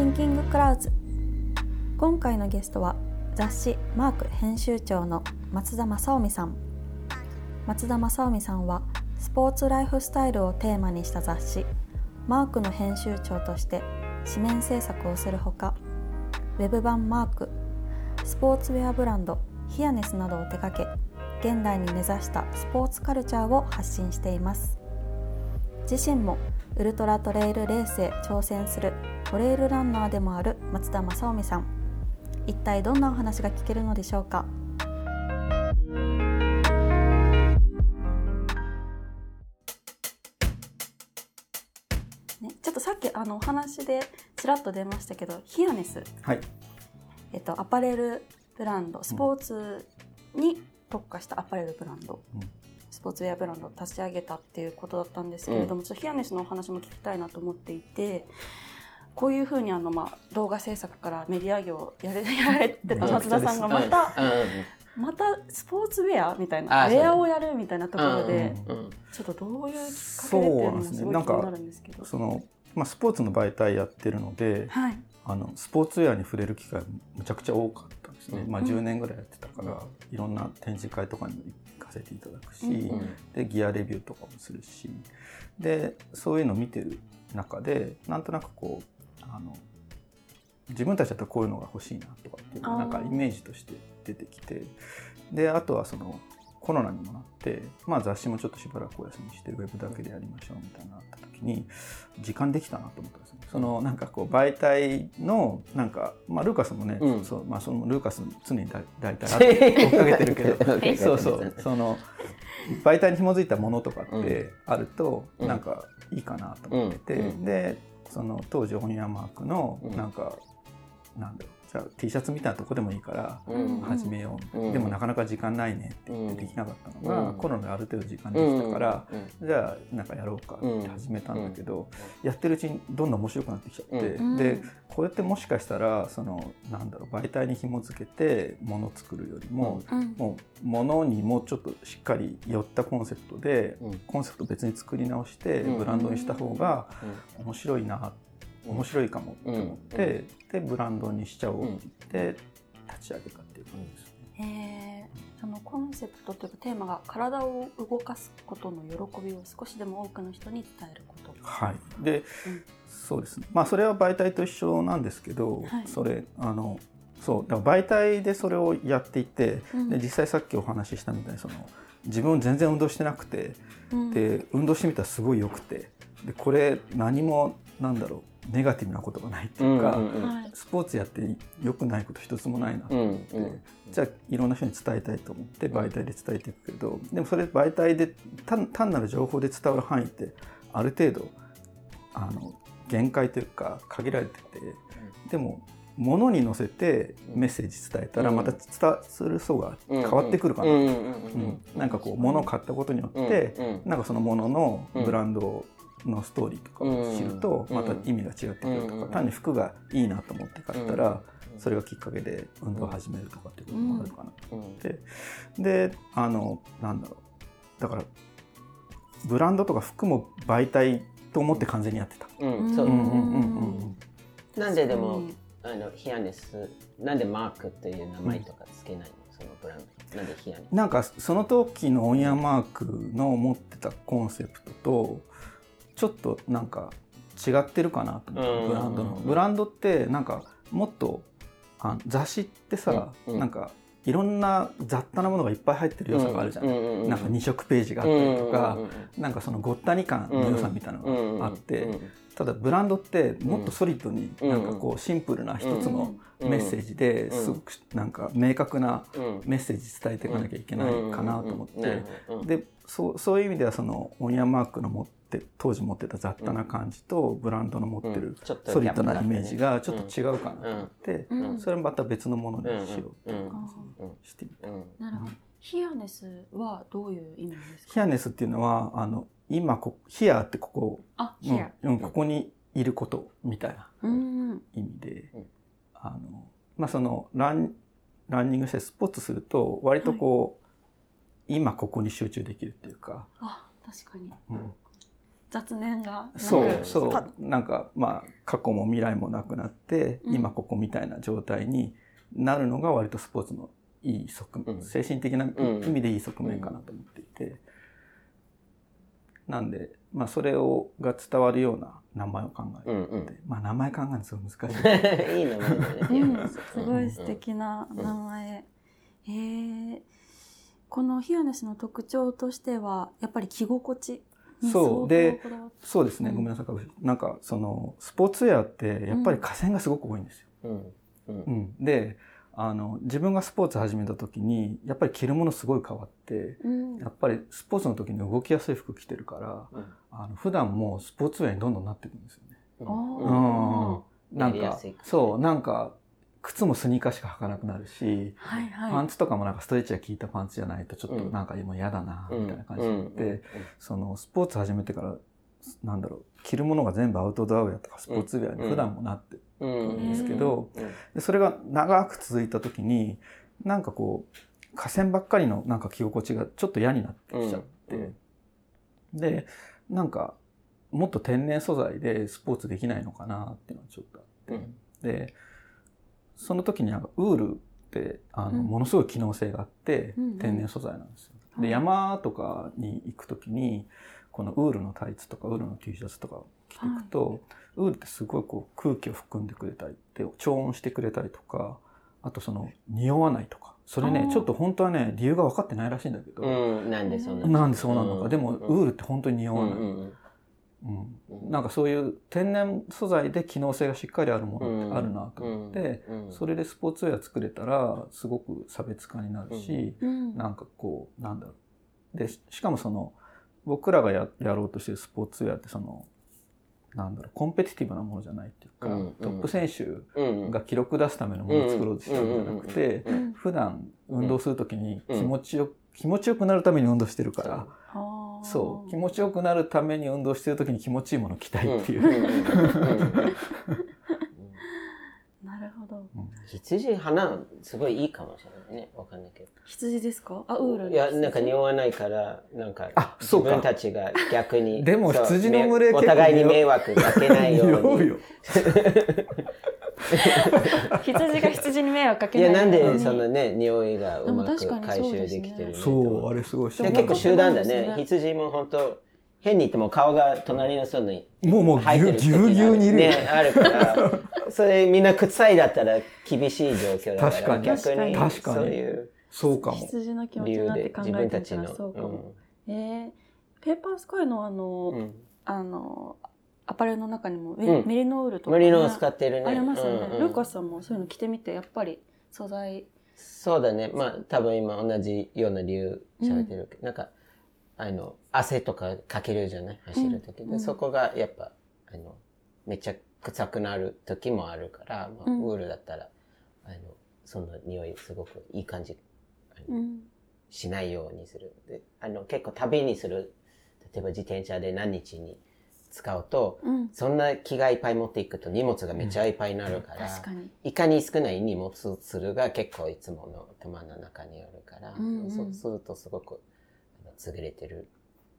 シンキングクラウズ。今回のゲストは雑誌マーク編集長の松田正臣さん。松田正臣さんはスポーツライフスタイルをテーマにした雑誌マークの編集長として紙面制作をするほかウェブ版マークスポーツウェアブランドヒアネスなどを手掛け現代に根ざしたスポーツカルチャーを発信しています。自身もウルトラトレイルレースへ挑戦するトレイルランナーでもある松田正臣さん。一体どんなお話が聞けるのでしょうか？ね、ちょっとさっきあのお話でちらっと出ましたけどヒアネス、はい。えっと、アパレルブランドスポーツに特化したアパレルブランド、うん。スポーツウェアブランドを立ち上げたっていうことだったんですけれども、ちょっとヒアネスのお話も聞きたいなと思っていてこういうふうにあの、まあ、動画制作からメディア業をやれ やられてた松田さんがまた、うん。またスポーツウェアみたいあなウェアをやるみたいなところで、うんうんちょっとどういうきっかけでっていうのもすごい気になるんですけど。その、まあ、スポーツの媒体やってるのではい、あのスポーツウェアに触れる機会むちゃくちゃ多かったんですね、うん。まあ、10年ぐらいやってたから、いろんな展示会とかにも行かせていただくし、うん。でギアレビューとかもするしでそういうのを見てる中でなんとなくこうあの自分たちだったらこういうのが欲しいなとかっていうなんかイメージとして出てきてであとはそのコロナにもなって、まあ、雑誌もちょっとしばらくお休みしてウェブだけでやりましょうみたいになった時に時間できたなと思ったんですね。そのなんかこう媒体のなんか、まあ、ルーカスもね、うん。そうまあ、そのルーカス常にだ大体 追っかけてるけどそうそう。その媒体に紐づいたものとかってあると、うん。なんかいいかなと思ってて、うん。でその当時オニアマークのうんなんか、なんだろう。じゃあ T シャツみたいなとこでもいいからうん。始めよう、うん。でもなかなか時間ないねって言ってできなかったのが、うん。コロナである程度時間できたから、うん。じゃあなんかやろうかって始めたんだけど、やってるうちにどんどん面白くなってきちゃって、うん。でこれってもしかしたらそのなんだろう媒体に紐付けてものを作るよりも、うん。もうものにもうちょっとしっかり寄ったコンセプトで、うん。コンセプト別に作り直してうん。ブランドにした方が面白いな面白いかも。と思って、でブランドにしちゃおうって立ち上げたっていう感じですね。そのコンセプトというかテーマが体を動かすことの喜びを少しでも多くの人に伝えること。はい、で、うん。そうですね。まあそれは媒体と一緒なんですけど、はい。それあのそうだから媒体でそれをやっていて、うん。で実際さっきお話ししたみたいにその自分全然運動してなくてうん。で運動してみたらすごい良くてでこれ何もなんだろうネガティブなことがないっていうか、はい。スポーツやって良くないこと一つもないなとうん思って、じゃあいろんな人に伝えたいと思って媒体で伝えていくけど、でもそれ媒体で単単なる情報で伝わる範囲ってある程度あの限界というか限られてて、でも物に乗せてメッセージ伝えたらうん。また伝する層が変わってくるかな、うんうんなんかこう物を買ったことによって、うんなんかそのもののブランドのストーリーとかを知るとうん。また意味が違ってくるとうん。か単に服がいいなと思って買ったらそれがきっかけで運動を始めるとかっていうこともあるかなと思って。であのなんだろう。だからブランドとか服も媒体と思って完全にやってた。なんででもうんあのヒアネスなんでマークっていう名前とかつけないの？そのブランド。なんでヒアネス？なんかその時のオンヤマークの持ってたコンセプトとちょっとなんか違ってるかなと思ってうん。ブランドの。ブランドってなんかもっとあ雑誌ってさ、うん。なんかいろんな雑多なものがいっぱい入ってる良さがあるじゃん、なんか2色ページがあったりとか、なんかそのごったに感の良さみたいなのがあって、ただブランドってもっとソリッドになんかこうシンプルな一つのメッセージですごくなんか明確なメッセージ伝えていかなきゃいけないかなと思って。でそうそういう意味ではそのオニアマークの持って当時持ってた雑多な感じとブランドの持ってるソリッドなイメージがちょっと違うかなと思ってうんそれもまた別のものにしようっていう感じにしてみた。なるほど。ヒアネスはどういう意味ですか？ヒアネスっていうのはあの今こヒアってここあ、うヒア。んうん、ここにいることみたいなうん。意味で、うんあのまあそのランランニングしてスポーツすると割とこう、今ここに集中できるっていうか、あ、確かに。うん雑念がそうそう。なんかまあ過去も未来もなくなって、うん、今ここみたいな状態になるのが割とスポーツのいい側面、うん、精神的な意味でいい側面かなと思っていて、なんでまあそれをが伝わるような名前を考えて、うんうん、まあ名前考えるのすごい難しい。いい名前だね、すごい素敵な名前、うん、えー、このヒアネスの特徴としてはやっぱり着心地そう。でそうですね、ごめんなさい。なんかそのスポーツウェアってやっぱり河川がすごく多いんですよ。うん。うん、であの自分がスポーツ始めた時にやっぱり着るものすごい変わって、うん、やっぱりスポーツの時に動きやすい服着てるから、うん、あの普段もスポーツウェアにどんどんなっていくんですよね。うん、なんかそう。なんか靴もスニーカーしか履かなくなるし、はいはい、パンツとかもなんかストレッチが効いたパンツじゃないとちょっとなんかもう嫌だな、みたいな感じになって、そのスポーツ始めてから、なんだろう、着るものが全部アウトドアウェアとかスポーツウェアに普段もなってるんですけど、でそれが長く続いた時に、なんかこう、河川ばっかりのなんか着心地がちょっと嫌になってきちゃって、で、なんか、もっと天然素材でスポーツできないのかなっていうのはちょっとあって、で、その時になんかウールってあの、ものすごい機能性があって、天然素材なんですよ。で山とかに行く時にこのウールのタイツとかウールの T シャツとか着ていくと、はい、ウールってすごいこう空気を含んでくれたりで調温してくれたりとかあとその匂わないとかそれねちょっと本当はね理由が分かってないらしいんだけど、うん、なんでそうなんでそうなのか、でもウールって本当に匂わない、うんうん、なんかそういう天然素材で機能性がしっかりあるものってあるなと思って、それでスポーツウェア作れたらすごく差別化になるし、うん、なんかこうなんだろう。でしかもその僕らがややろうとしてるスポーツウェアってそのなんだろうコンペティティブなものじゃないっていうか、うん、トップ選手が記録出すためのものを作ろうとしてるんじゃなくて、普段運動する時に気持ちよ気持ちよくなるために運動してるから。そう。気持ちよくなるために運動してる時に気持ちいいものを着たいっていう。なるほど。羊花すごいいいかもしれないね。わかん。ないけど。羊ですか？あウール。いやなん。か匂わないからなん。か自分たちが逆にでも羊の群れお互いに迷惑かけないように。羊が羊に迷惑かけない。いや、なんでそのね、匂いがうまく回収できてるそう、あれすごい。結構集団だね。羊も本当変に言っても顔が隣の人にもうもうぎゅうぎゅうにいるね、あるから、それみんな臭いだったら厳しい状況だから、確かに逆に確かにそういう、そうかも。羊の気持ちになって考えてたらそうかも。うん、えー、ペーパースカイのあの、うん、あの、アパレルの中にもメ,、リノールとか、ね、メリノール使ってるね。ありますよね、うんうん。ルーカスさんもそういうの着てみて、やっぱり素材。そうだね。まあ多分今同じような理由喋ってるけど、うん、なんか、あの、汗とかかけるじゃない？走る時で、うん、そこがやっぱ、あの、めっちゃ臭くなる時もあるから、まあ、ウールだったら、あの、その匂いすごくいい感じ、あのしないようにする。で、あの、結構旅にする、例えば自転車で何日に使うと、うん、そんな気がいっぱい持っていくと荷物がめっちゃいっぱいになるから、うん、いかに少ない荷物するが結構いつもの頭の中にあるから、うんうん、そうするとすごく優れてる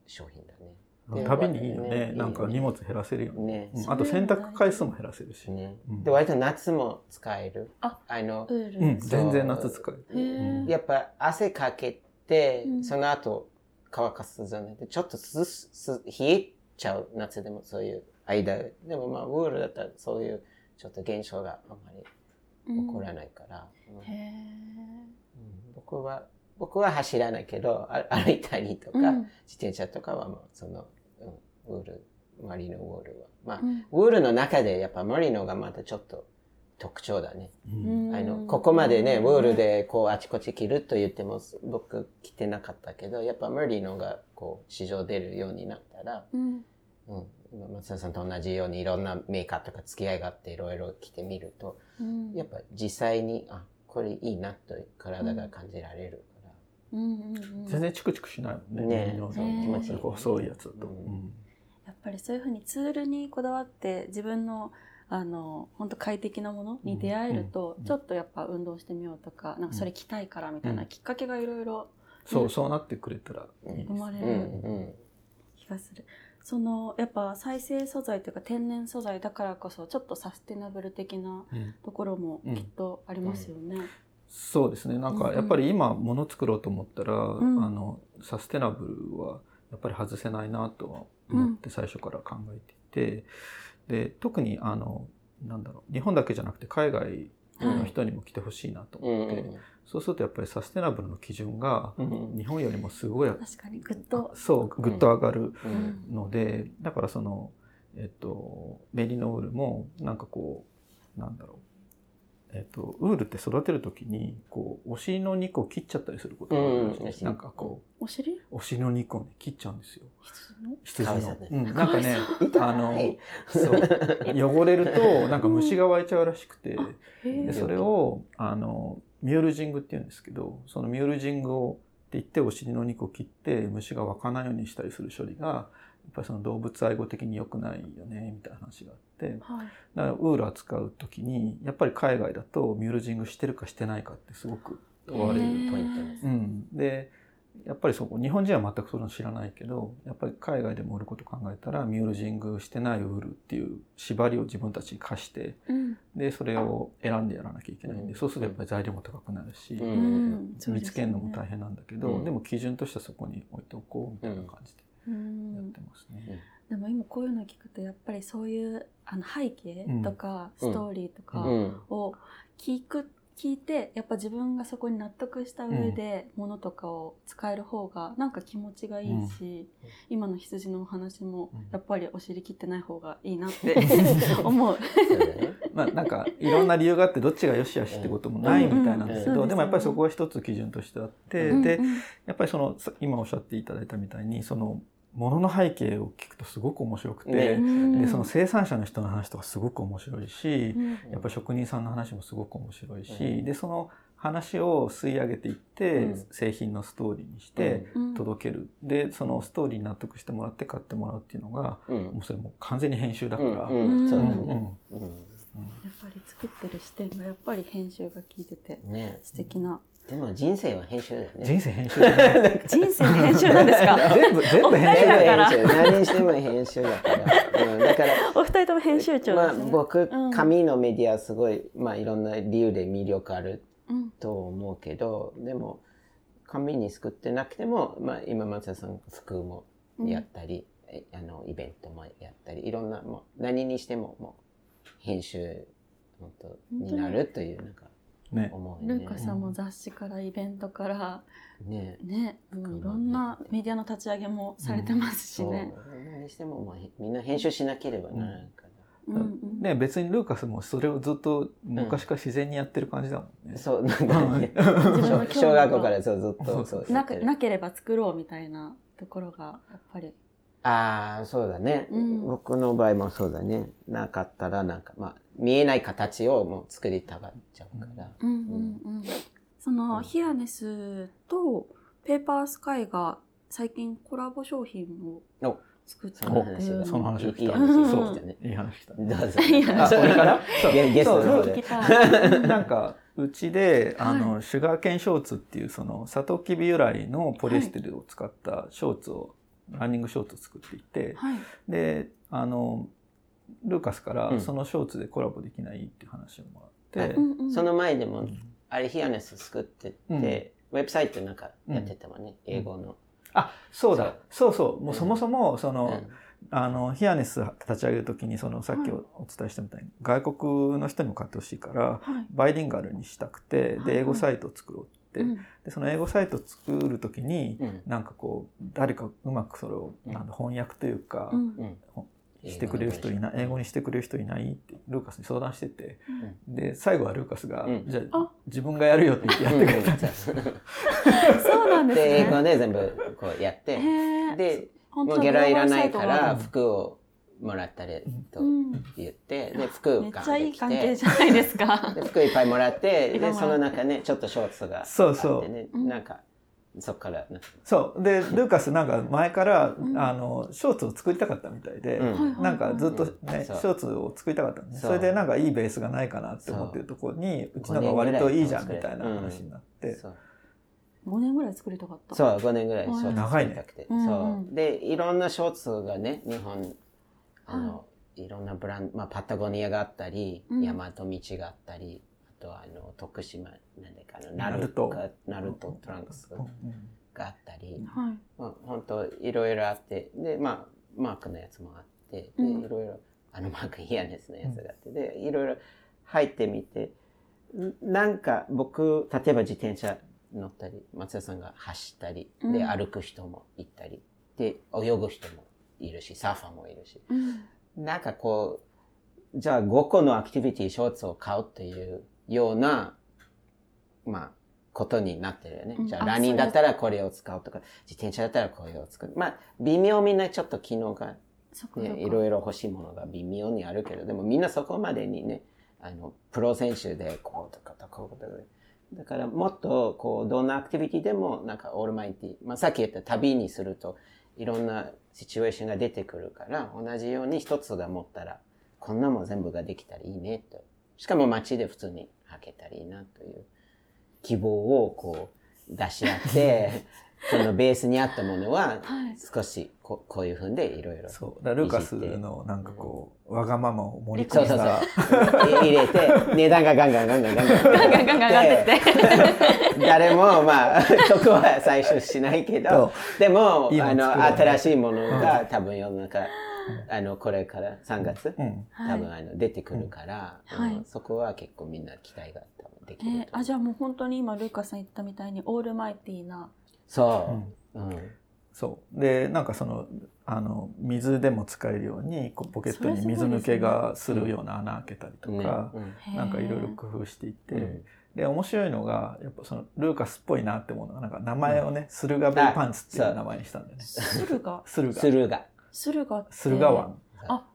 商品だね。旅にいいよね、ね、なんか荷物減らせるよね、ね、あと洗濯回数も減らせるし、ね。で割と夏も使える。あの、うん、全然夏使える、やっぱ汗かけて、その後乾かすじゃない。ちょっと涼す冷えちゃう夏でもそういう間でもまあウールだったらそういうちょっと現象があんまり起こらないから、うん、僕は僕は走らないけど歩いたりとか、うん、自転車とかはもうその、うん、ウールマリノウールは。まあ、うん、ウールの中でやっぱマリノがまたちょっと特徴だね。あの、ここまでね、ウールでこうあちこち着ると言っても僕着てなかったけど、やっぱマリノがこう市場出るようになったら、うん。うん、松田さんと同じようにいろんなメーカーとか付き合いがあっていろいろ着てみると、うん、やっぱ実際にあこれいいなと体が感じられるから、うんうんうん、全然チクチクしないもんねね。そう気持ちいい細いやつと、うん、やっぱりそういうふうにツールにこだわって自分のあの本当快適なものに出会えると、ちょっとやっぱ運動してみようとかなんかそれ着たいからみたいなきっかけがいろいろそうそうなってくれたら生まれる気がする。そのやっぱ再生素材というか天然素材だからこそちょっとサステナブル的なところもきっとありますよね。うん。うん、そうですね。なんかやっぱり今もの作ろうと思ったら、うん、あのサステナブルはやっぱり外せないなとは思って最初から考えていて、で特にあのなんだろう日本だけじゃなくて海外の人にも来てほしいなと思って、はいそうするとやっぱりサステナブルの基準が日本よりもすごい、確かにグッと。そうグッと上がるので、だからそのえっとメリノウールもなんかこうなんだろうえっと、ウールって育てる時にこうお尻の肉を切っちゃったりすることがあるんです、うん、なんかこうお尻？お尻の肉をね切っちゃうんですよ。羊の？羊の、うん、なんかねあのそう。汚れるとなんか虫が湧いちゃうらしくて、でそれをあのミュールジングって言うんですけどそのミュールジングを言ってお尻の肉を切って虫が湧かないようにしたりする処理がっぱりその動物愛護的に良くないよねみたいな話があって、はい、だからウール扱う時にやっぱり海外だとミュールジングしてるかしてないかってすごく問われるポイントです。うん、でやっぱりそこ日本人は全くその知らないけどやっぱり海外でも売ること考えたらミュールジングしてないウールっていう縛りを自分たちに課して、うん、でそれを選んでやらなきゃいけないんで、うん、そうするとやっぱり材料も高くなるし、うん、見つけるのも大変なんだけど、でも基準としてはそこに置いておこうみたいな感じでやってますね。でも今こういうの聞くとやっぱりそういうあの背景とかストーリーとかを聞く、聞いてやっぱ自分がそこに納得した上でものとかを使える方がなんか気持ちがいいし、今の羊のお話もやっぱりお尻切ってない方がいいなって 思う。まあなんかいろんな理由があってどっちがよしあしってこともないみたいなんですけど、でもやっぱりそこは一つ基準としてあって、でやっぱりその今おっしゃっていただいたみたいにそのものの背景を聞くとすごく面白くて、ね、でその生産者の人の話とかすごく面白いし、うん、やっぱ職人さんの話もすごく面白いし、うん、でその話を吸い上げていって、うん、製品のストーリーにして届ける、でそのストーリーに納得してもらって買ってもらうっていうのが、もうそれも完全に編集だから。やっぱり作ってる視点がやっぱり編集が効いてて、ね、素敵なでも人生は編集だよね。人生編集 人生編集なんですか？全部、全部編集だから。何しても編集だから。うん、だから、お二人とも編集長、ね、まあ僕、紙のメディアすごい、まあいろんな理由で魅力あると思うけど、うん、でも、紙に作ってなくても、まあ今松田さん服もやったり、うん、あのイベントもやったり、いろんな、もう何にしてももう編集本当になるという、なんか、ね、ルーカさんも雑誌からイベントからね。ね、うん、いろんなメディアの立ち上げもされてますしね。う。ん、何しても、まあ、みんな編集しなければならないから。うんうん、ね、別にルーカスもそれをずっと昔から自然にやってる感じだもんね。うん、そう、なんかね、小学校からそうずっとそうななければ作ろうみたいなところがやっぱり。ああ、そうだね、うん、僕の場合もそうだね。なかったらなんか、まあ、見えない形をもう作りたがっちゃうから。うんうんうん、その、ヒアネスとペーパースカイが最近コラボ商品を作ってその話その話を聞いた。そうね。いい話来た。どうぞ。あ、俺から？ゲストの方で。なんか、うちで、あの、シュガーケンショーツっていう、その、サトウキビ由来のポリエステルを使ったショーツを、ランニングショーツを作っていて、で、あの、ルーカスからそのショーツでコラボできないっていう話をもらって、うん、その前でも、あれヒアネス作ってて、ウェブサイトなんかやってたわね、英語の。あそうだ。そう。そうもうそもそもその、あのヒアネス立ち上げる時にそのさっきお伝えしたみたいに、外国の人にも買ってほしいから、バイリンガルにしたくてで英語サイトを作ろうって、でその英語サイトを作る時に、うなんかこう誰かうまくそれを、なん翻訳というか、してくれる人いない英語にしてくれる人いないってルーカスに相談してて、うん、で最後はルーカスが、うん、じゃあ自分がやるよって言ってやってくれた。ん。です、そうなんですね。で英語で全部こうやってでもうゲラいらないから服をもらったりと言って、で服がめっちゃいい関係じゃないですか。で服いっぱいもらってでその中ねちょっとショーツがあって、ね、そうそう。なんかそっからそう。で ルーカスなんか前から、うん、あのショーツを作りたかったみたいで、うん、なんかずっとね、ショーツを作りたかったんでそれでなんかいいベースがないかなって思ってるところにう。ちなんか割といいじゃんみたいな話になって。5年ぐらい作りたかった。そう、5年ぐらいショーツ長いね作りたくて。うんそうう。で、いろんなショーツがね、日本、あの、い。ろんなブランド、まあ、パタゴニアがあったり、うん。大和道があったり、あとあの、徳島、なんだかな、ナナルト。ナルトトランクスうんがあったり、はい。まあ、本当いろいろあって、で、まあ、マークのやつもあって、で、うん。いろいろ、あのマークイヤネスのやつがあって、で、いろいろ入ってみて、んなんか僕、例えば自転車乗ったり、松田さんが走ったり、うん。で、歩く人もいたり、で、泳ぐ人もいるし、サーファーもいるし、うん。なんかこう、じゃあ5個のアクティビティ、ショーツを買うっていうような、まあ、ことになってるよね。じゃあランニングだったらこれを使うとか、自転車だったらこれを使う。まあ、微妙みんなちょっと機能が、ね、いろいろ欲しいものが微妙にあるけど、でもみんなそこまでにね、あの、プロ選手でこうとかとこうとかで。だからもっとこう、どんなアクティビティでもなんかオールマイティ、まあさっき言った旅にするといろんなシチュエーションが出てくるから、同じように一つが持ったら、こんなもん全部ができたらいいねと。しかも街で普通に履けたらいいなという希望をこう出し合って、そのベースにあったものははい少しここういうふうでいろいろそう。だルーカスのなんかこう、わがままを盛りそうそう込んだ。そう。入れて、値段がガンガンガンガンガンガン。ガンガンガンガン上がってって。で誰も、まあ、得は最初しないけど、でも、あの、新しいものが多分世の中、あの、これから3月、うん。はい多分あの出てくるから、うんはいうんそこは結構みんな期待が多分できる。えーあ、じゃあもう本当に今、ルーカスさん言ったみたいに、オールマイティーな。そう。うん。そう。で、なんかその、あの、水でも使えるように、こうポケットに水抜けがするような穴開けたりとねか、うんなんかいろいろ工夫していて、うんで、面白いのが、やっぱその、ルーカスっぽいなって思うのが、なんか名前をね、駿河ベイパンツっていう名前にしたんだよね。駿河。駿河。駿河。駿河って。駿河湾。あ、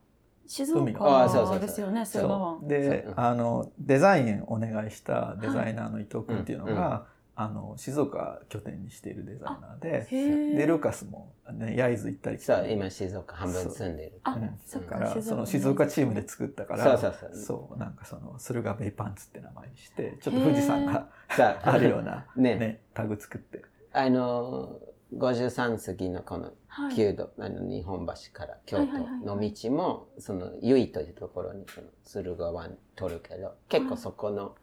静岡あそうそうそう。ですよね、駿河湾。であの、デザインお願いしたデザイナーの伊藤君っていうのが、あの、静岡拠点にしているデザイナーで、で、ルーカスもね、焼津行ったり来たそう、り今静岡半分住んでる。あうん、そっかだから、そのね静岡チームで作ったから、そうそうそう。そうなんかその、駿河ベイパンツって名前にして、ちょっと富士山がさあるような、ね。ね、タグ作って。あの、53過のこのはい。旧道、あの日本橋から京はいはいはい都の道も、その、由比というところに、その、駿河湾通るけど、結構そこの、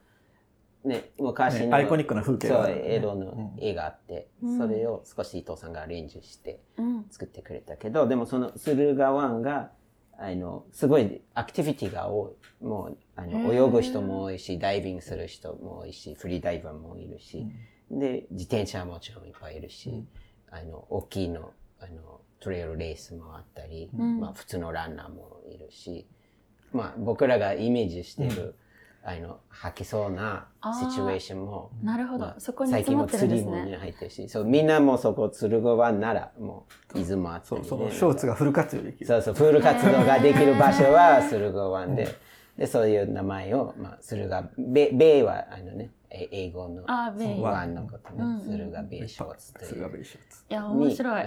ね、昔の、ねアイコニックな風景がね。江戸の絵があって、うん。それを少し伊藤さんがアレンジしてうん。作ってくれたけど、でもその駿河湾が、あの、すごいアクティビティが多い。もう、あの、泳ぐ人も多いし、ダイビングする人も多いし、フリーダイバーもいるし、で、自転車はもちろんいっぱいいるし、あの、大きいの、あの、トレイルレースもあったり、うんまあ普通のランナーもいるし、まあ僕らがイメージしてる、あの、吐きそうなシチュエーションも、なるほどまあ。そこに最近も詰まってるん釣りも。入ってるし、そう、みんなもそこ、鶴子湾なら、もう、伊豆もあったり、ね。そう、そのショーツがフル活用できる。そうそう、プール活動ができる場所は駿河湾で、で、そういう名前を、まあ、駿河、ベベイは、あのね、え英語のあベイ湾のことねうベイショーツという。ベイショーツ。いや、面白い。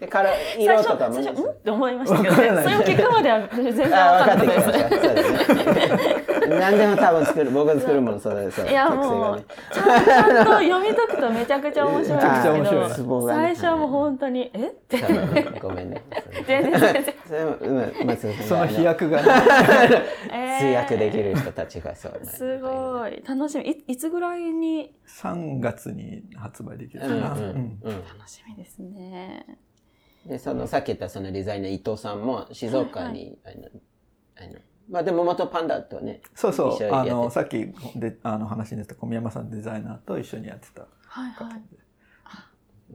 で、から、色とかもね最初、ん？って思いましたけどね。それを聞くまでは全然あ、わか分かっんなかったです。何でも多分作る、僕が作るもの、そうです。いやもう。ちゃんと読み解くとめちゃくちゃ面白いんですけめちゃくちゃ面白いど、最初はもう本当に、え？って。ごめんね。全然全然。その飛躍が 通訳できる人たちがそうね。すごい。楽しみ。いいつぐらいに？3月に発売できるうんかな。楽しみですね。で、その、さっき言ったそのデザイナー伊藤さんも静岡に、あの、あの、まあでも元パンダとね、そうそう、あの、さっきであの話に出た小宮山さんデザイナーと一緒にやってたはいはい。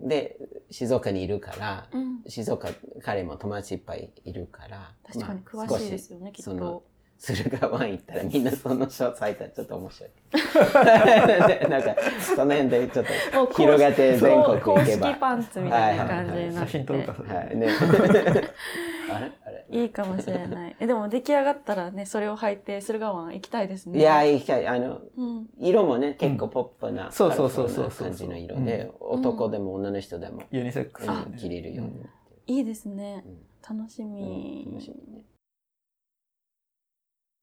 で、静岡にいるから、うん。静岡、彼も友達いっぱいいるから、確かにまあ詳しいですよね、きっと。駿河湾行ったらみんなそのショーツ履いたらちょっと面白い。なんか、その辺でちょっと広がって全国行けば。公式パンツみたいな感じになって。写真撮るか、それ。はい、ね。あれ？あれ？いいかもしれない。え、でも出来上がったらね、それを履いて駿河湾行きたいですね。いや、行きたい。あの、うん。色もね、結構ポップな、そうそうそうそう感じの色で、男でも女の人でも、ユニセックス着れるように。いいですねうん。楽しみ。楽しみね。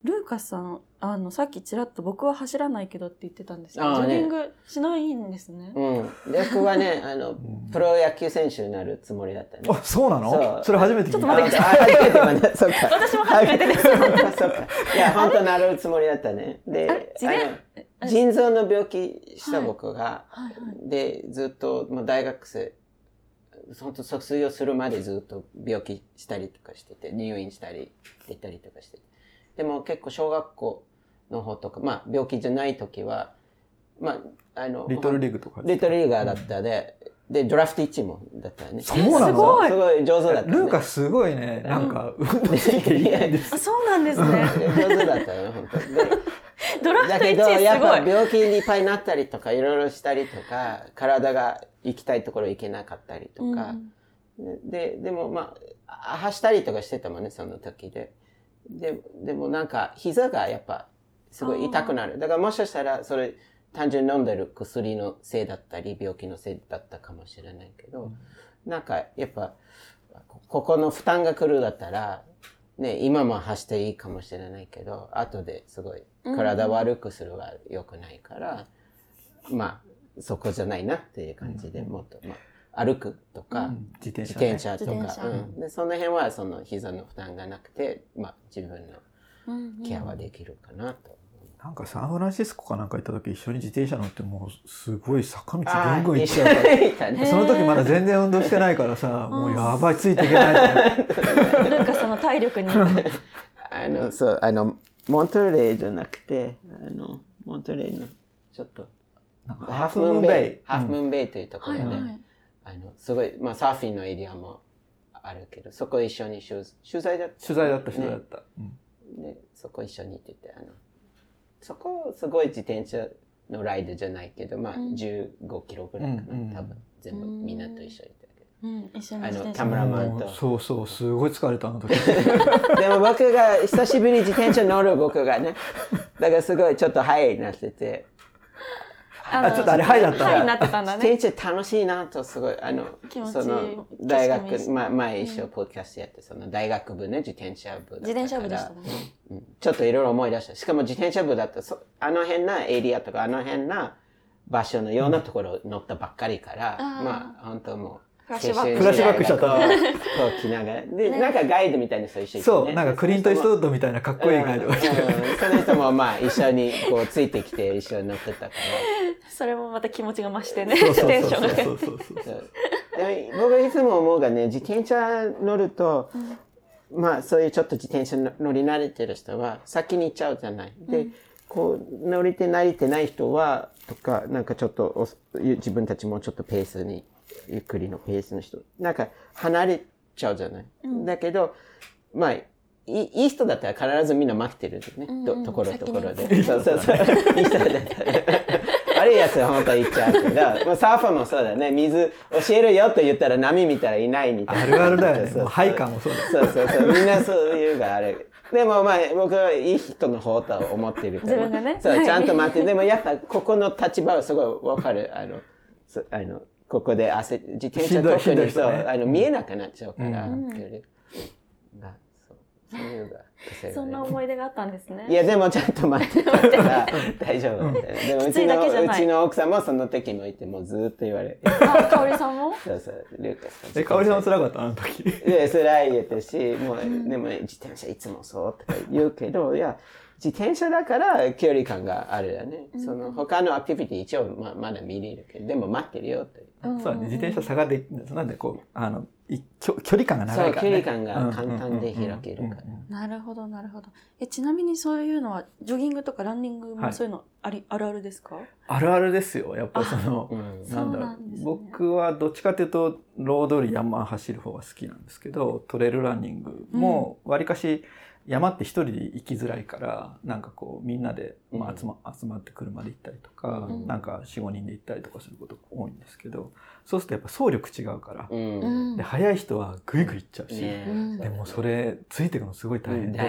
ルーカスさんあのさっきちらっと僕は走らないけどって言ってたんですけど、ジョギングしないんですね。うん。僕はね、あの、プロ野球選手になるつもりだったね。あそうなの？そうそれ初めて聞いたちょっと待ってくだあ初めてまだ そっか。私も初めてです。そうか、そうか。いや、本当なるつもりだったね。で、あ自然？あの腎臓の病気した僕が、はいはい。で、ずっと、もう大学生、本当卒業するまでずっと病気したりとかしてて、入院したり出たりとかしてて。でも結構小学校の方とか、まあ病気じゃない時は、まあ、あの、リトルリーグとかリトルリーガーだったで、で、ドラフト1もだったよね。そうなんだすごいすごい上手だった、ね。ルーカすごいねなんか運動神経いいんですあそうなんですね。上手だったよ、本当で ドラフト1だけど、やっぱい。病気にいっぱいになったりとか、いろいろしたりとか、体が行きたいところ行けなかったりとか、で、でもまあ、走ったりとかしてたもんね、その時で。で、でもなんか、膝がやっぱ、すごい痛くなる。だからもしかしたら、それ、単純に飲んでる薬のせいだったり、病気のせいだったかもしれないけど、なんか、やっぱ、こここの負担が来るだったら、ね、今も走っていいかもしれないけど、後ですごい体悪くするは良くないから、まあ、そこじゃないなっていう感じで、もっと、まあ、歩くとか、自転自車ね。転車とか、自転車。うん、でその辺はその膝の負担がなくて、まあ、自分のケアはできるかなと。なんかサンフランシスコかなんか行った時一緒に自転車乗ってもうすごい坂道ぐあんぐん行っ一ちゃう。からその時まだ全然運動してないからさもうやばいついていけないと思ってルーカスさんの体力に。あの、そう、あの、モントレーじゃなくて、あの、モントレーの、ちょっと、なんかハーフムーンベイ、ハーフムイーンベイというところで、はいはい。あの、すごい、まあ、サーフィンのエリアもあるけど、そこ一緒に取取材だった。取材だった取材だった、うん。で、そこ一緒に行ってて、あの、そこ、すごい自転車のライドじゃないけど、まあ、うん。15キロぐらいかな、うんうん。多分、全部みんなと一緒に行ったけど。うん、一緒にあのカメラマンと。そうそうすごい疲れたあの時。でも僕が久しぶりに自転車乗る僕がね、だからすごいちょっとハイになってて、ああちょっとあれハイだったハイになってたんだね。自転車楽しいなとすごい、あのその大学ま、前一緒ポッドキャストやって、その大学部ね、自転車部だったから。自転車部でしたね。うんちょっといろいろ思い出した。しかも自転車部だと、そあの辺なエリアとか、あの辺な場所のようなところ乗ったばっかりから、まあ、本当もう、フラッシュバック青春フラッシュバックしちゃった時代がこうこう来ながら。で、なんかガイドみたいな人一緒にねそうなんかクリント・イーストウッドみたいなかっこいいガイドがいてうんうんその人もまあ一緒にこうついてきて一緒に乗ってたから。それもまた気持ちが増してね、そうそうテンシそうョンがね。そうそうそうそう僕いつも思うがね、自転車乗ると、まあそういうちょっと自転車乗り慣れてる人は先に行っちゃうじゃない。で、こう乗りて慣れてない人は、とか、なんかちょっとお自分たちもちょっとペースに、ゆっくりのペースの人、なんか離れちゃうじゃない。だけど、まあ、いいいい人だったら必ずみんな待ってるよね。とところところで。そうそうそう。いい人だったら。悪いやつは本当は言っちゃうけど、まあ、サーファーもそうだね。水教えるよと言ったら波見たらいないみたいな。あるあるだよねそうそうもうハイカーもそうだよそうそうそう。みんなそういうがある。でもまあ僕はいい人の方と思ってるから。自分がねそう、はいちゃんと待って。でもやっぱここの立場はすごいわかる。あの、そあの、ここで汗、自転車特にそう、あの、見えなくなっちゃうから。うんそうそういうが癖がねそんな思い出があったんですね。いや、でもちゃんと待ってたから大丈夫だったよ。でもうちの、うちの奥さんもその時もいて、もうずーっと言われて。あ、かおりさんも？そうそう、ルーカスさん。え香織さんも辛かった？あの時で、それは言えたし、もう、でも自転車いつもそうとか言うけど、いや、自転車だから距離感があるよね。その他のアクティビティ一応ままだ見れるけど、でも待ってるよって。うん。そうだね。自転車差がでなんでこうあのい距距離感が長いから、ね、距離感が簡単で開けるから。なるほど、なるほど。え、ちなみにそういうのは、ジョギングとかランニングはい。もそういうのあり、あるあるですか？あるあるですよ。やっぱりその、うん。なんだろう。ね。僕はどっちかというとロードより山走る方が好きなんですけどトレイルランニングもわりかし山って一人で行きづらいからなんかこうみんなで、まあ、集ま集まって車で行ったりとか、うん。なんか45人で行ったりとかすることが多いんですけどそうするとやっぱ走力違うから、うん。うん。で速い人はグイグイ行っちゃうし、ねうん。でもそれついていくのすごい大変で、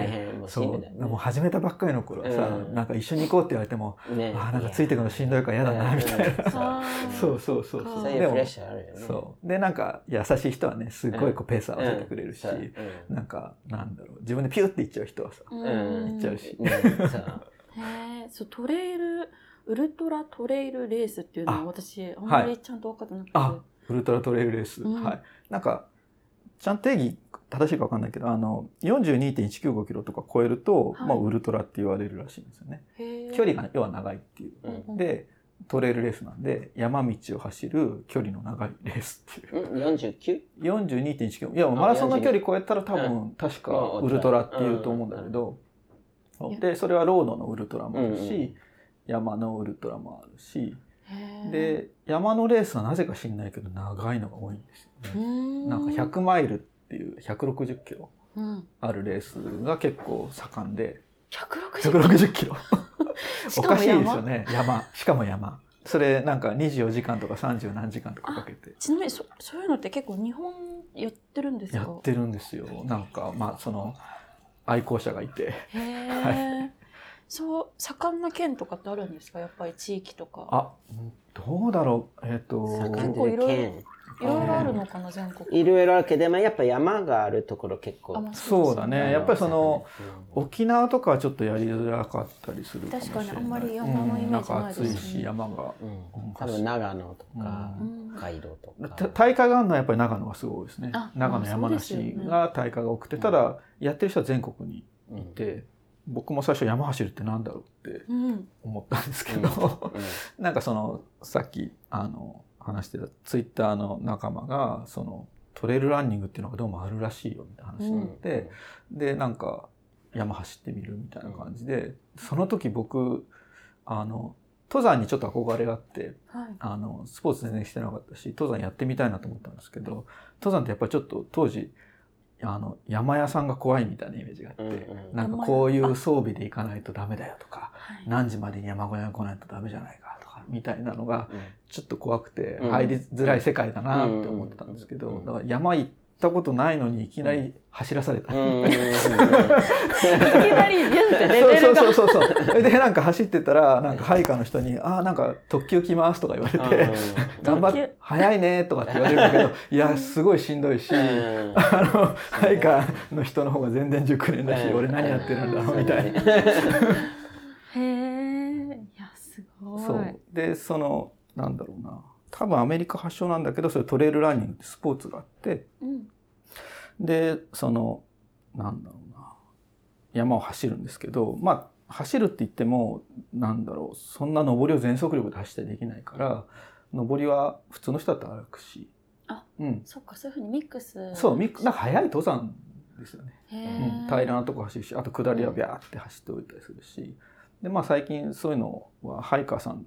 うしそうんどいだよねもう始めたばっかりの頃はさ、うん。なんか一緒に行こうって言われても、ねああなんかついていくのしんどいから嫌だなみたいな、そう。そうそうかそうそう。いうプレッシャーあるよね。そう。でなんか優しい人はねすっごいこうペース合わせてくれるし、なんかなんだろう。自分でピュッて行っちゃう人はさ、うん。行っちゃうし。うんそうトレイルウルトラトレイルレースっていうのはあ私あんまりちゃんと分かってなくて、あウルトラトレイルレース、うん。はい。なんかちゃんと定義正しいか分かんないけどあの42.195キロとか超えると、はい。まあ、ウルトラって言われるらしいんですよね。距離が要は長いっていう、うんでトレイルレースなんで山道を走る距離の長いレースっていう。うん 49? 42.1キロいやマラソンの距離超えたら多分確かうんウルトラっていうと思うんだけど、うんでそれはロードのウルトラもあるし、うんうん。山のウルトラもあるしで山のレースはなぜか知んないけど長いのが多いんですよね。うん。なんか100マイルっていう160キロうん。あるレースが結構盛んで。160 160キロ？おかしいです山よね。山。しかも山。それなんか24時間とか30何時間とかかけて。ちなみにそそういうのって結構日本やってるんですか？やってるんですよ。なんかまあその愛好者がいて。へえ、そう盛んな県とかってあるんですか？やっぱり地域とか。あどうだろう。えっ、と盛ん結構いろいろ。県いろいろあるのかな全国。いろいろあるけど、まあ、やっぱ山があるところ結構そうだね。やっぱりそのうん沖縄とかはちょっとやりづらかったりするかもしれない。確かにあんまり山のイメージないですね。うんんか暑いし山が。うん。多分長野とかうん。北海道とたか大会があるのはやっぱり長野がすごいですね。あ長野まあ山梨が大会が多くてただやってる人は全国にうん。いて僕も最初山走るってなんだろうってうん。思ったんですけど、うん。なんかそのさっきあの話してたツイッターの仲間がそのトレイルランニングっていうのがどうもあるらしいよみたいな話になって、でなんか山走ってみるみたいな感じで、その時僕あの登山にちょっと憧れがあってはい。あのスポーツ全然してなかったし登山やってみたいなと思ったんですけど登山ってやっぱりちょっと当時あの山屋さんが怖いみたいなイメージがあって、うんうん。なんかこういう装備で行かないとダメだよとかはい。何時までに山小屋に来ないとダメじゃないかみたいなのがうん。ちょっと怖くてうん。入りづらい世界だなって思ってたんですけど、うん。だから山行ったことないのにいきなり走らされた。いきなりビュンってレベルがそうそうそうそうそれでなんか走ってたらなんかハイカーの人に「ああなんか特急来ます」とか言われて「頑張って早いね」とかって言われるんだけどいやすごいしんどいし、うん。あのハイカーの人の方が全然熟練だし、うん。俺何やってるんだろうみたいな。へえそう。でそのなんだろうな。多分アメリカ発祥なんだけどそれトレイルランニングってスポーツがあって。うん。でそのなんだろうな。山を走るんですけどまあ走るって言ってもなんだろう。そんな上りを全速力で走ったりできないから上りは普通の人だったら歩くし。あうん、そっかそういうふうにミックスそうミックなんか速い登山ですよね、へうん、え平らなとこ走るしあと下りはビャーって走っておいたりするしでまあ最近そういうのはハイカーさん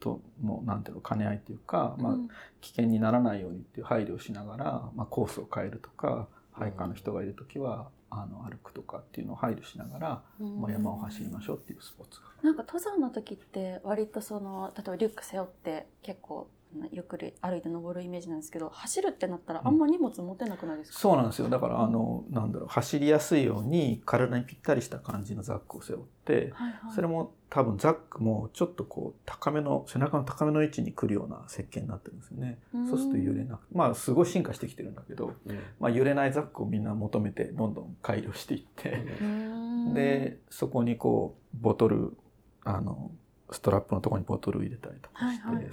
とのなんていうの兼ね合いっていうか、まあ、うん危険にならないようにっていう配慮をしながら、まあ、コースを変えるとかハイカーの人がいる時はあの歩くとかっていうのを配慮しながら、うんまあ、山を走りましょうっていうスポーツが。なんか登山の時って割とその例えばリュック背負って結構ゆっくり歩いて登るイメージなんですけど走るってなったらあんま荷物持てなくないですか、そうなんですよ。だからあのなんだろう走りやすいように体にぴったりした感じのザックを背負ってはいはい、それも多分ザックもちょっとこう高めの背中の高めの位置に来るような設計になってるんですよね。うん。そうすると揺れなくまあすごい進化してきてるんだけど、うん。まあ、揺れないザックをみんな求めてどんどん改良していって。うん。でそこにこうボトルあのストラップのところにボトルを入れたりとかはいして、はいはい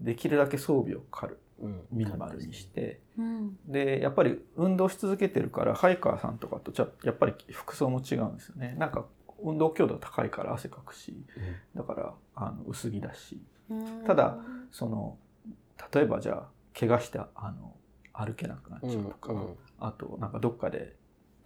できるだけ装備を軽うん。ミニマルにして。うん。でやっぱり運動し続けてるからハイカーさんとかとちゃやっぱり服装も違うんですよね。なんか運動強度が高いから汗かくし。だからあの薄着だし。うん。ただその例えばじゃあ怪我してあの歩けなくなっちゃうとか、うん。あとなんかどっかで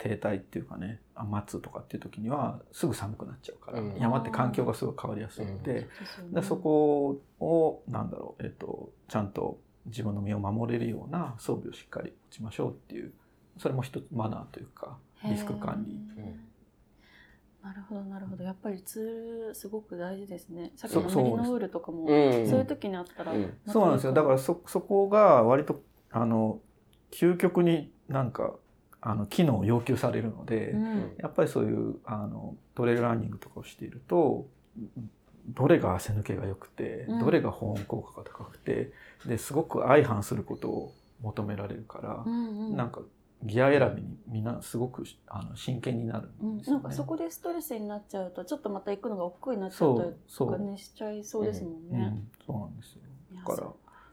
停滞っていうかねあ待つとかっていう時にはすぐ寒くなっちゃうから、うん。山って環境がすごい変わりやすいので,、そうですよね。でそこをなんだろう、えっとちゃんと自分の身を守れるような装備をしっかり持ちましょうっていうそれも一つマナーというかリスク管理。なるほどなるほど。やっぱりツールすごく大事ですね。さっきのメリノウールとかもうん。そういう時にあったら、うん。そうなんですよ。だからそそこが割とあの究極になんかあの機能を要求されるので、うん。やっぱりそういうあのトレイルランニングとかをしているとどれが汗抜けが良くて、うん。どれが保温効果が高くてですごく相反することを求められるから、うんうん。なんかギア選びにみんなすごくあの真剣になるんですよ、ね。うん、なんかそこでストレスになっちゃうとちょっとまた行くのが億劫になっちゃうとかねしちゃいそうですもんね。うん、そうなんですよ。だから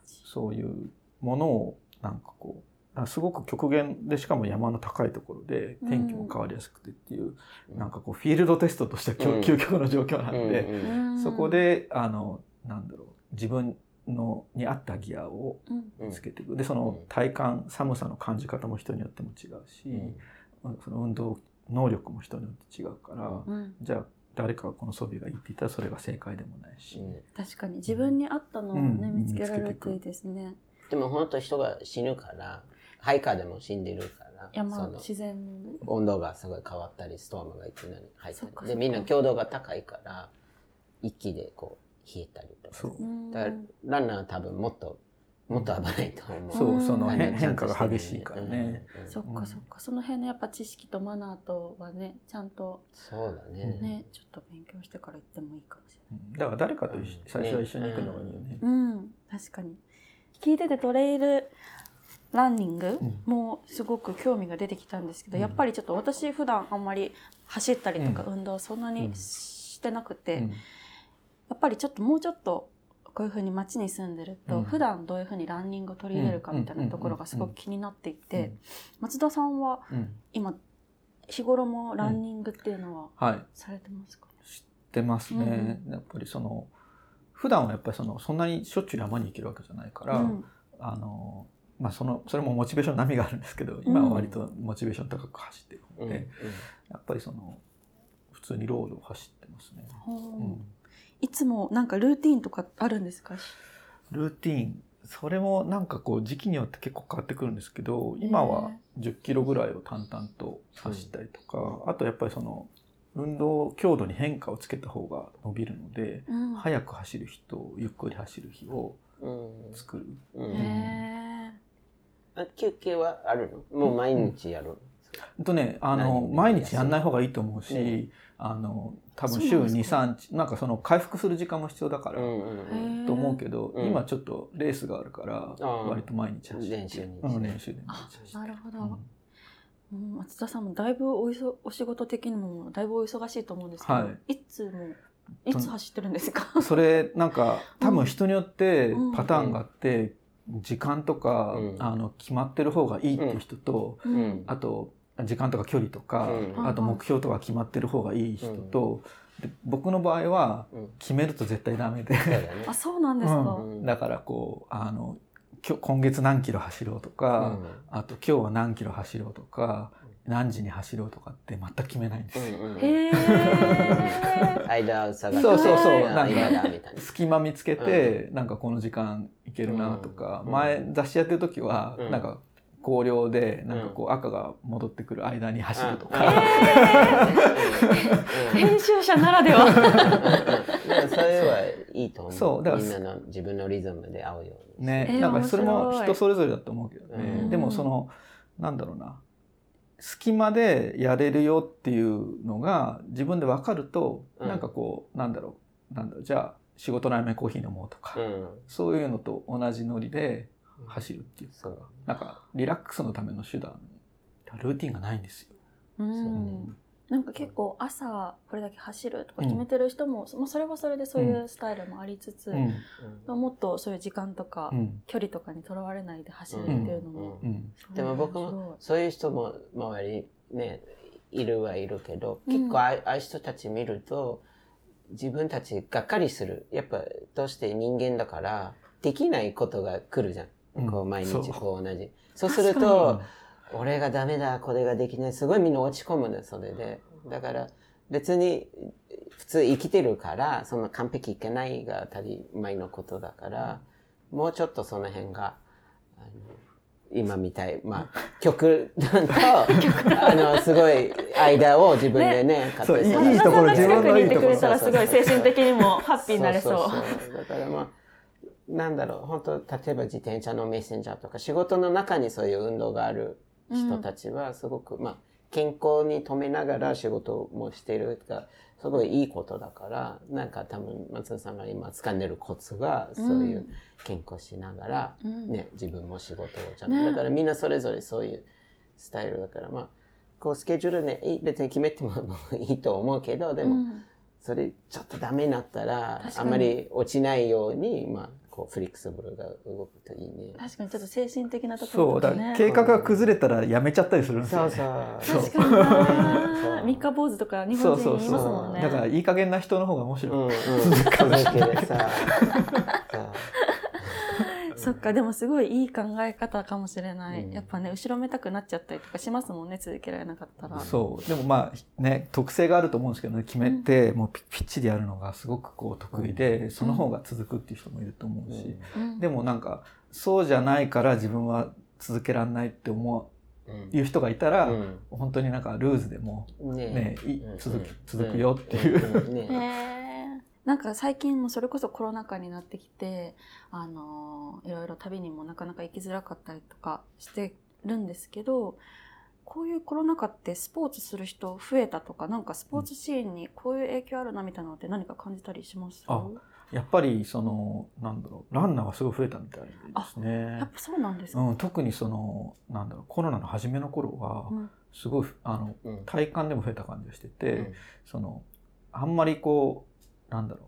そういうものをなんかこうすごく極限でしかも山の高いところで天気も変わりやすくてっていう、うん、なんかこうフィールドテストとしては究極の状況なんで、うん、そこであのなんだろう自分のに合ったギアをつけていく、でその体感寒さの感じ方も人によっても違うし、その運動能力も人によって違うから、じゃあ誰かがこの装備がいいって言ったらそれが正解でもないし、確かに自分に合ったのをね、見つけられるといいですね。でも本当人が死ぬからハイカーでも死んでるから山自然の、ね、温度がすごい変わったりストームがいきなり入ったりでみんな強度が高いから一気でこう冷えたりとか。そう。だからランナーは多分もっと、もっと危ないと思う。そう、その変化が激しいからね。そっかそっか。その辺のやっぱ知識とマナーとはね、ちゃんと。そうだね。ね、ちょっと勉強してから行ってもいいかもしれない。だから誰かと最初は一緒に行くのがいいよね。うん、確かに。聞いててトレイルランニングもすごく興味が出てきたんですけど、やっぱりちょっと私普段あんまり走ったりとか運動そんなにしてなくて、やっぱりちょっともうちょっとこういうふうに街に住んでると、うん、普段どういうふうにランニングを取り入れるかみたいなところがすごく気になっていて、松田さんは今日頃もランニングっていうのはされてますか、はい、知ってますね、うん、やっぱりその普段はやっぱりそのそんなにしょっちゅう山に行けるわけじゃないから、うん、あのまあそのそれもモチベーション波があるんですけど今は割とモチベーション高く走ってるので、やっぱりその普通にロードを走ってますね。う。ん。いつもなんかルーティンとかあるんですか？ルーティン。それもなんかこう時期によって結構変わってくるんですけど今は10キロぐらいを淡々と走ったりとか、あとやっぱりその運動強度に変化をつけた方が伸びるので、うん、速く走る日とゆっくり走る日を作る。うん休憩はあるの？もう毎日やる、うん、とねあの毎日やんない方がいいと思うし、あの多分週23日なんかその回復する時間も必要だから、と思うけど、今ちょっとレースがあるから割と毎日走って練習に、うん、練習でなるほど、うん、松田さんもだいぶおいそお仕事的にもだいぶお忙しいと思うんですけど、はい、いつもいつ走ってるんですか？それなんか多分人によってパターンがあって、時間とか、あの決まってる方がいいっていう人と、あと時間とか距離とか、うん、あと目標とか決まってる方がいい人と、で僕の場合は決めると絶対ダメで、あそうなんですか、だからこうあの今月何キロ走ろうとか、あと今日は何キロ走ろうとか何時に走ろうとかって全く決めないんです。よ。へ 間探そうそうそう。なんか隙間見つけて、なんかこの時間いけるなとか、前雑誌やってる時は、なんか光量でなんかこう赤が戻ってくる間に走るとか、編集者ならでは。それはいいと思う。そうだからみんなの自分のリズムで合うようにね、なんかそれも人それぞれだと思うけどね、でもそのなんだろうな隙間でやれるよっていうのが自分で分かると、うん、なんかこうなんだろうなんだろうじゃあ仕事の合間にコーヒー飲もうとか、うん、そういうのと同じノリで走るっていうか、う。ん、なんかリラックスのための手段ルーティンがないんですよ。うん、なんか結構朝これだけ走るとか決めてる人も、うん、それはそれでそういうスタイルもありつつ、うん、もっとそういう時間とか、距離とかにとらわれないで走るっていうのも、でも僕もそういう人も周りねいるはいるけど結構ああいう人たち見ると自分たちがっかりする。やっぱどうして人間だからできないことが来るじゃん。こう毎日こう同じ。そうすると、俺がダメだ、これができない。すごいみんな落ち込むね、それで。だから別に普通生きてるから、その完璧いけないが当たり前のことだから、もうちょっとその辺が、あの今みたい、まあ、曲と、あの、すごい間を自分でね、ねそう、いいところ、自分のいいところ。たらすごい精神的にもハッピーになれそうだからまあ、なんだろう、本当例えば自転車のメッセンジャーとか、仕事の中にそういう運動がある人たちは、すごく、うん、まあ、健康に止めながら仕事もしているが、すごいいいことだから、なんか多分松田さんが今掴んでるコツが、そういう健康しながら、ね、自分も仕事をちゃんと、ね、だからみんなそれぞれそういう、スタイルだから、まあ、こうスケジュールね、別に決めてもいいと思うけど、でも、うん。それちょっとダメになったらあに。んまり落ちないように、まあ、こうフレキシブルが動くといいね。確かにちょっと精神的なとこそうだ。計画が崩れたらやめちゃったりするんですよ、そうね、そう。確かにな三日坊主とか日本人言いますもんね。だからいい加減な人の方が面白い、うんうん、続けてさ。そっかでもすごいいい考え方かもしれない、うん。やっぱね後ろめたくなっちゃったりとかしますもんね続けられなかったら、そう。でもまあね特性があると思うんですけどね決めて、もうピピッチでやるのがすごくこう得意で、その方が続くっていう人もいると思うし、うん。でもなんかそうじゃないから自分は続けられないって思ういう人がいたら、うん。本当になんかルーズでもねねいうん。続く続くよっていう、うん。ねなんか最近もそれこそコロナ禍になってきて、あのーいろいろ旅にもなかなか行きづらかったりとかしてるんですけどこういうコロナ禍ってスポーツする人増えたとかなんかスポーツシーンにこういう影響あるなみたいなのって何か感じたりします？あやっぱりそのなんだろうランナーがすごい増えたみたいですね。やっ。ぱそうなんですか、うん、特にそのなんだろうコロナの初めの頃はうん。すごいあのうん。体感でも増えた感じがしてて、うん。そのあんまりこうなんだろう。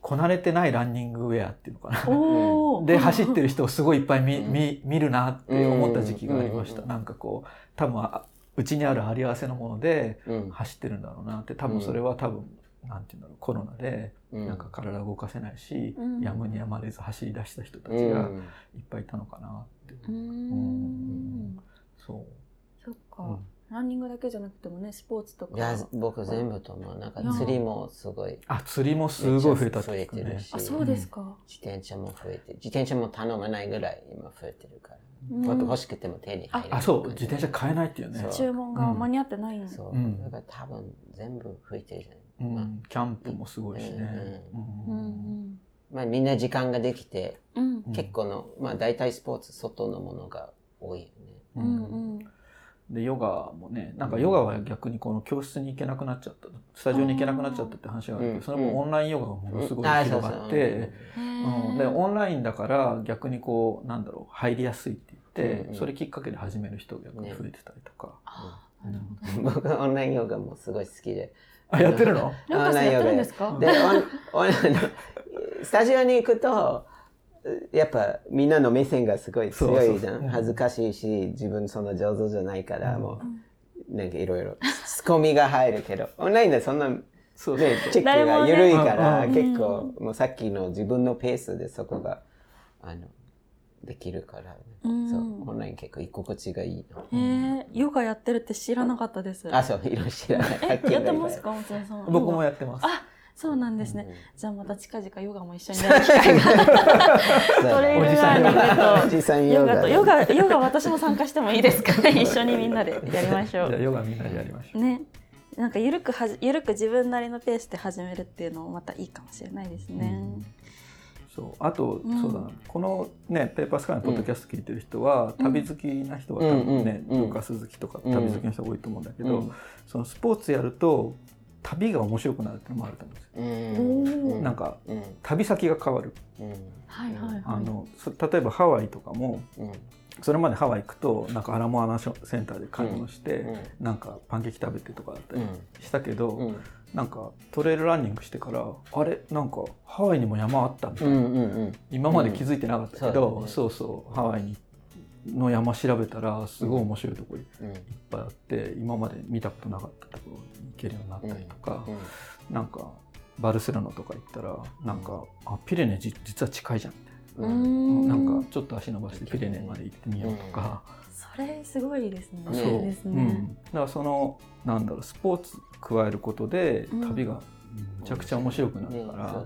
こなれてないランニングウェアっていうのかな。で走ってる人をすごいいっぱい見,、うん。見見るなって思った時期がありました、うん。なんかこう多分あうちにあるあり合わせのものでうん。走ってるんだろうなって多分それは多分、なんていうんだろう。コロナでうん。なんか体を動かせないし、うん。やむにやまれず走り出した人たちがうん。いっぱいいたのかなって、うーん。そう、そっか、うんランニングだけじゃなくてもねスポーツとか。いや僕全部と思う。なんか釣りもすごい。あ釣りもすごい増えたね増えてるしあそうですか、自転車も増えて自転車も頼まないぐらい今増えてるから、うん。あと欲しくても手に入るあそう。自転車買えないっていうね。注文が間に合ってない。んそう、うん。だから多分全部増えてるじゃうない、まあん、キャンプもすごいしね、ううんん。まあ、みんな時間ができて、うんうん。結構のまあ大体スポーツ外のものが多いよね。うん。うんうんでヨガもねなんかヨガは逆にこの教室に行けなくなっちゃったスタジオに行けなくなっちゃったって話があるけど、うん。それもオンラインヨガがものすごいあ広がって、へうでオンラインだから逆にこうなんだろう入りやすいって言って、それきっかけで始める人が逆に増えてたりとか、僕オンラインヨガもすごい好きで。あやってるの？ルカスやってるんですか？でオンオンスタジオに行くとやっぱみんなの目線がすごい強いじゃそうそうん恥ずかしいし自分そんな上手じゃないから、うん。もうなんかいろいろツッコミが入るけど。オンラインでそんなねそうチェックが緩いから、結構もうさっきの自分のペースでそこがあのできるから、うん。そう。オンライン結構居心地がいいの。へえヨガやってるって知らなかったです。あそう。いろいろ知らない。えやってますか松田さん。僕もやってます。あそうなんですね、うん。じゃあまた近々ヨガも一緒にやる機会が。トレイルランニングおじさんとヨヨガ。ガとヨガヨガ私も参加してもいいですか？一緒にみんなでやりましょじゃあうヨガみんなでやりましょう、ね。なんかゆるくはじゆるく自分なりのペースで始めるっていうのもまたいいかもしれないですね、そう。あと、うん。そうだな。このねペーパースカイのポッドキャスト聞いてる人は、うん。旅好きな人は多分ね、うんうんルーカス好きとかうん旅好きな人が多いと思うんだけど、うん。そのスポーツやると旅が面白くなるっていうのもあると思うんですよ、なんかうん。旅先が変わる、あのそ例えばハワイとかもうん。それまでハワイ行くとなんかアラモアナセンターで買い物して、うん。なんかパンケーキ食べてとかだったりうん。したけど、うん。なんかトレイルランニングしてからあれなんかハワイにも山あったみたいな、うんうんうん。今まで気づいてなかったけど、うん。そうそうハワイにの山調べたらすごい面白いところいっうん。ぱいあって今まで見たことなかったところに行けるようになったりとか、なんかバルセロナとか行ったらなんかあピレネじ実は近いじゃん。みたいうん。うん。ななんかちょっと足伸ばしてピレネまで行ってみようとか、それすごいですね。うんそう、ですね、うん、だからそのなんだろうスポーツ加えることでうん。旅がめちゃくちゃ面白くなるから、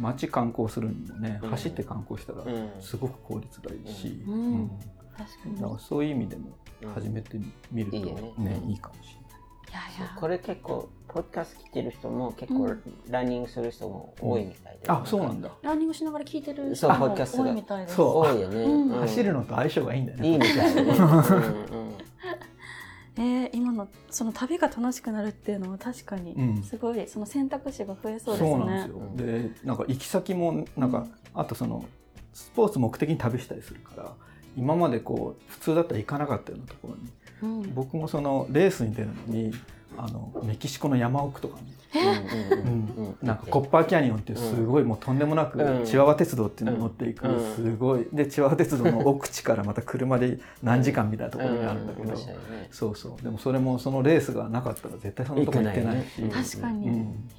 街観光するにもね、うん。走って観光したらうん。すごく効率がいいし、そういう意味でも始めてみるといいよね,、ねいいかもしい。やいや。そうこれ結構ポッドキャスト来てる人も結構うん。ランニングする人も多いみたいで、れない。あそうなんだ。ランニングしながら聞いてるそう人も多いみたいです。そう。多いよね、走るのと相性がいいんだよね。いいみたいね、うんうんえー、今のその旅が楽しくなるっていうのは確かにうんすごいその選択肢が増えそうですそうね。なんですよ。うんでなんか行き先もなんか、うんあとそのスポーツ目的に旅したりするから今までこう普通だったら行かなかったようなところに、うん、僕もそのレースに出るのにあのメキシコの山奥とかね、なんかコッパーキャニオンっていうすごいもうとんでもなくチワワ鉄道っていうのを乗っていくすごい。でチワワ鉄道の奥地からまた車で何時間みたいなところにあるんだけど、そうそう。でもそれもそのレースがなかったら絶対そのとこ行ってないし、確かに、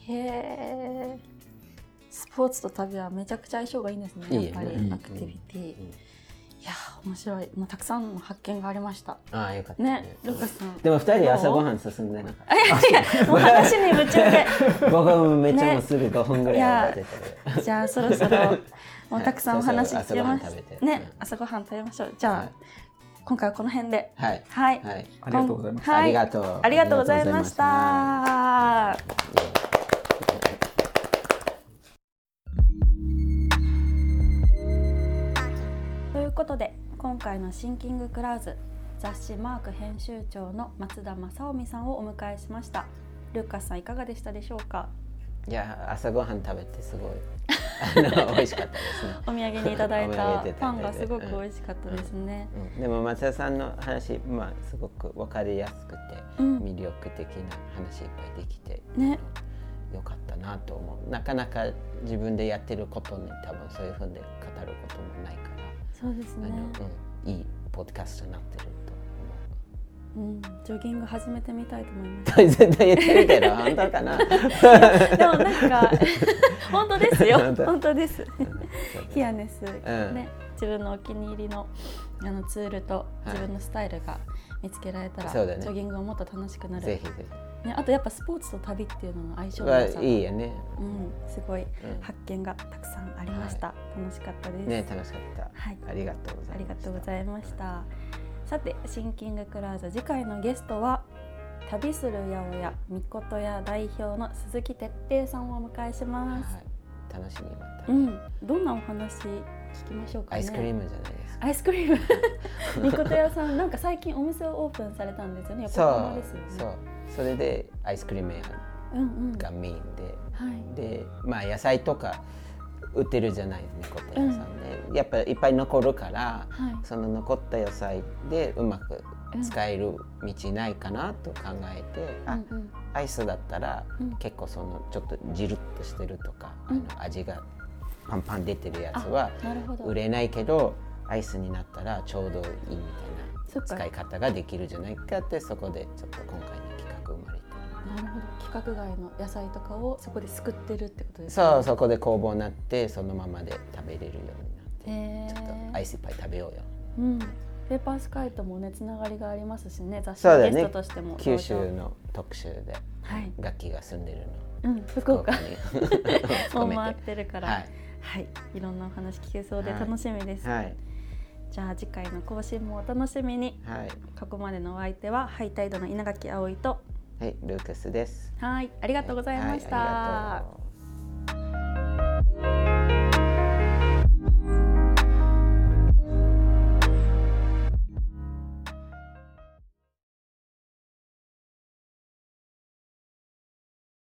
へえスポーツと旅はめちゃくちゃ相性がいいんですね。やっぱりアクティビティ。いや面白い。もうたくさんの発見がありました。ああよかった。ねルカさん。でも二人朝ごはん進んでなかった。いやもう話に夢中で。僕はめっちゃもうすぐ5分ぐらいじゃあそろそろ もうたくさんお話聞けましたね朝ごはん食べましょう。じゃあ、今回はこの辺で。はい。はい。ありがとうございました。ありがとう。ありがとうございました。回のシンキングクラウズ雑誌マーク編集長の松田正臣さんをお迎えしました。ルーカスさんいかがでしたでしょうか？いや朝ごはん食べてすごい。美味しかったですね。お土産にいただいたパンがすごく美味しかったですね、うん。うん、でも松田さんの話まあすごく分かりやすくて、魅力的な話いっぱいできて、ね、よかったなと思う。なかなか自分でやってることに多分そういうふうに語ることもないから。そうですね、うん、いいポッドキャストになってると思う、うん、ジョギング始めてみたいと思います。絶対言ってるけど本当かな。でもなんか本当ですよ。本当。です。ヒアネス、ね。自分のお気に入りのあのツールと自分のスタイルが見つけられたら、はい。ね、ジョギングがもっと楽しくなる。ぜひぜひね、あとやっぱスポーツと旅っていうのの相性がいいよね、うん、すごい発見がたくさんありました、はい、楽しかったです。ね楽しかった、はい、ありがとうございました。ありがとうございました。さてシンキングクラウズ次回のゲストは旅する八百屋みこと屋代表の鈴木哲平さんをお迎えします、はい、楽しみまた、うん、どんなお話聞きましょうか、ね、アイスクリームじゃないです。アイスクリーム。みこと屋さんなんか最近お店をオープンされたんですよね。横浜ですよね。そう。それでアイスクリーム屋がメインで、うんうん、でまあ野菜とか売ってるじゃないみこと屋さんで、うん、やっぱいっぱい残るから、はい、その残った野菜でうまく使える道ないかなと考えて、うん、あ、うん。うん、アイスだったら、結構そのちょっとジルッとしてるとか、あの味がパンパン出てるやつは売れないけどアイスになったらちょうどいいみたいな使い方ができるじゃないかってそこでちょっと今回の企画生まれて。なるほど。規格外の野菜とかをそこですくってるってことですね。そうそこで工房になってそのままで食べれるようになって、ちょっとアイスいっぱい食べようよ、うん、ペーパースカイトもねつながりがありますしね。雑誌のゲストとしても、ね、九州の特集で楽器が住んでるの、はい、うん、福岡。に もう回ってるから、はいはいいろんなお話聞けそうで楽しみです、はい。はい、じゃあ次回の更新もお楽しみに、はい、ここまでのお相手はハイタイドの稲垣葵と。はいルークスです。はいありがとうございました、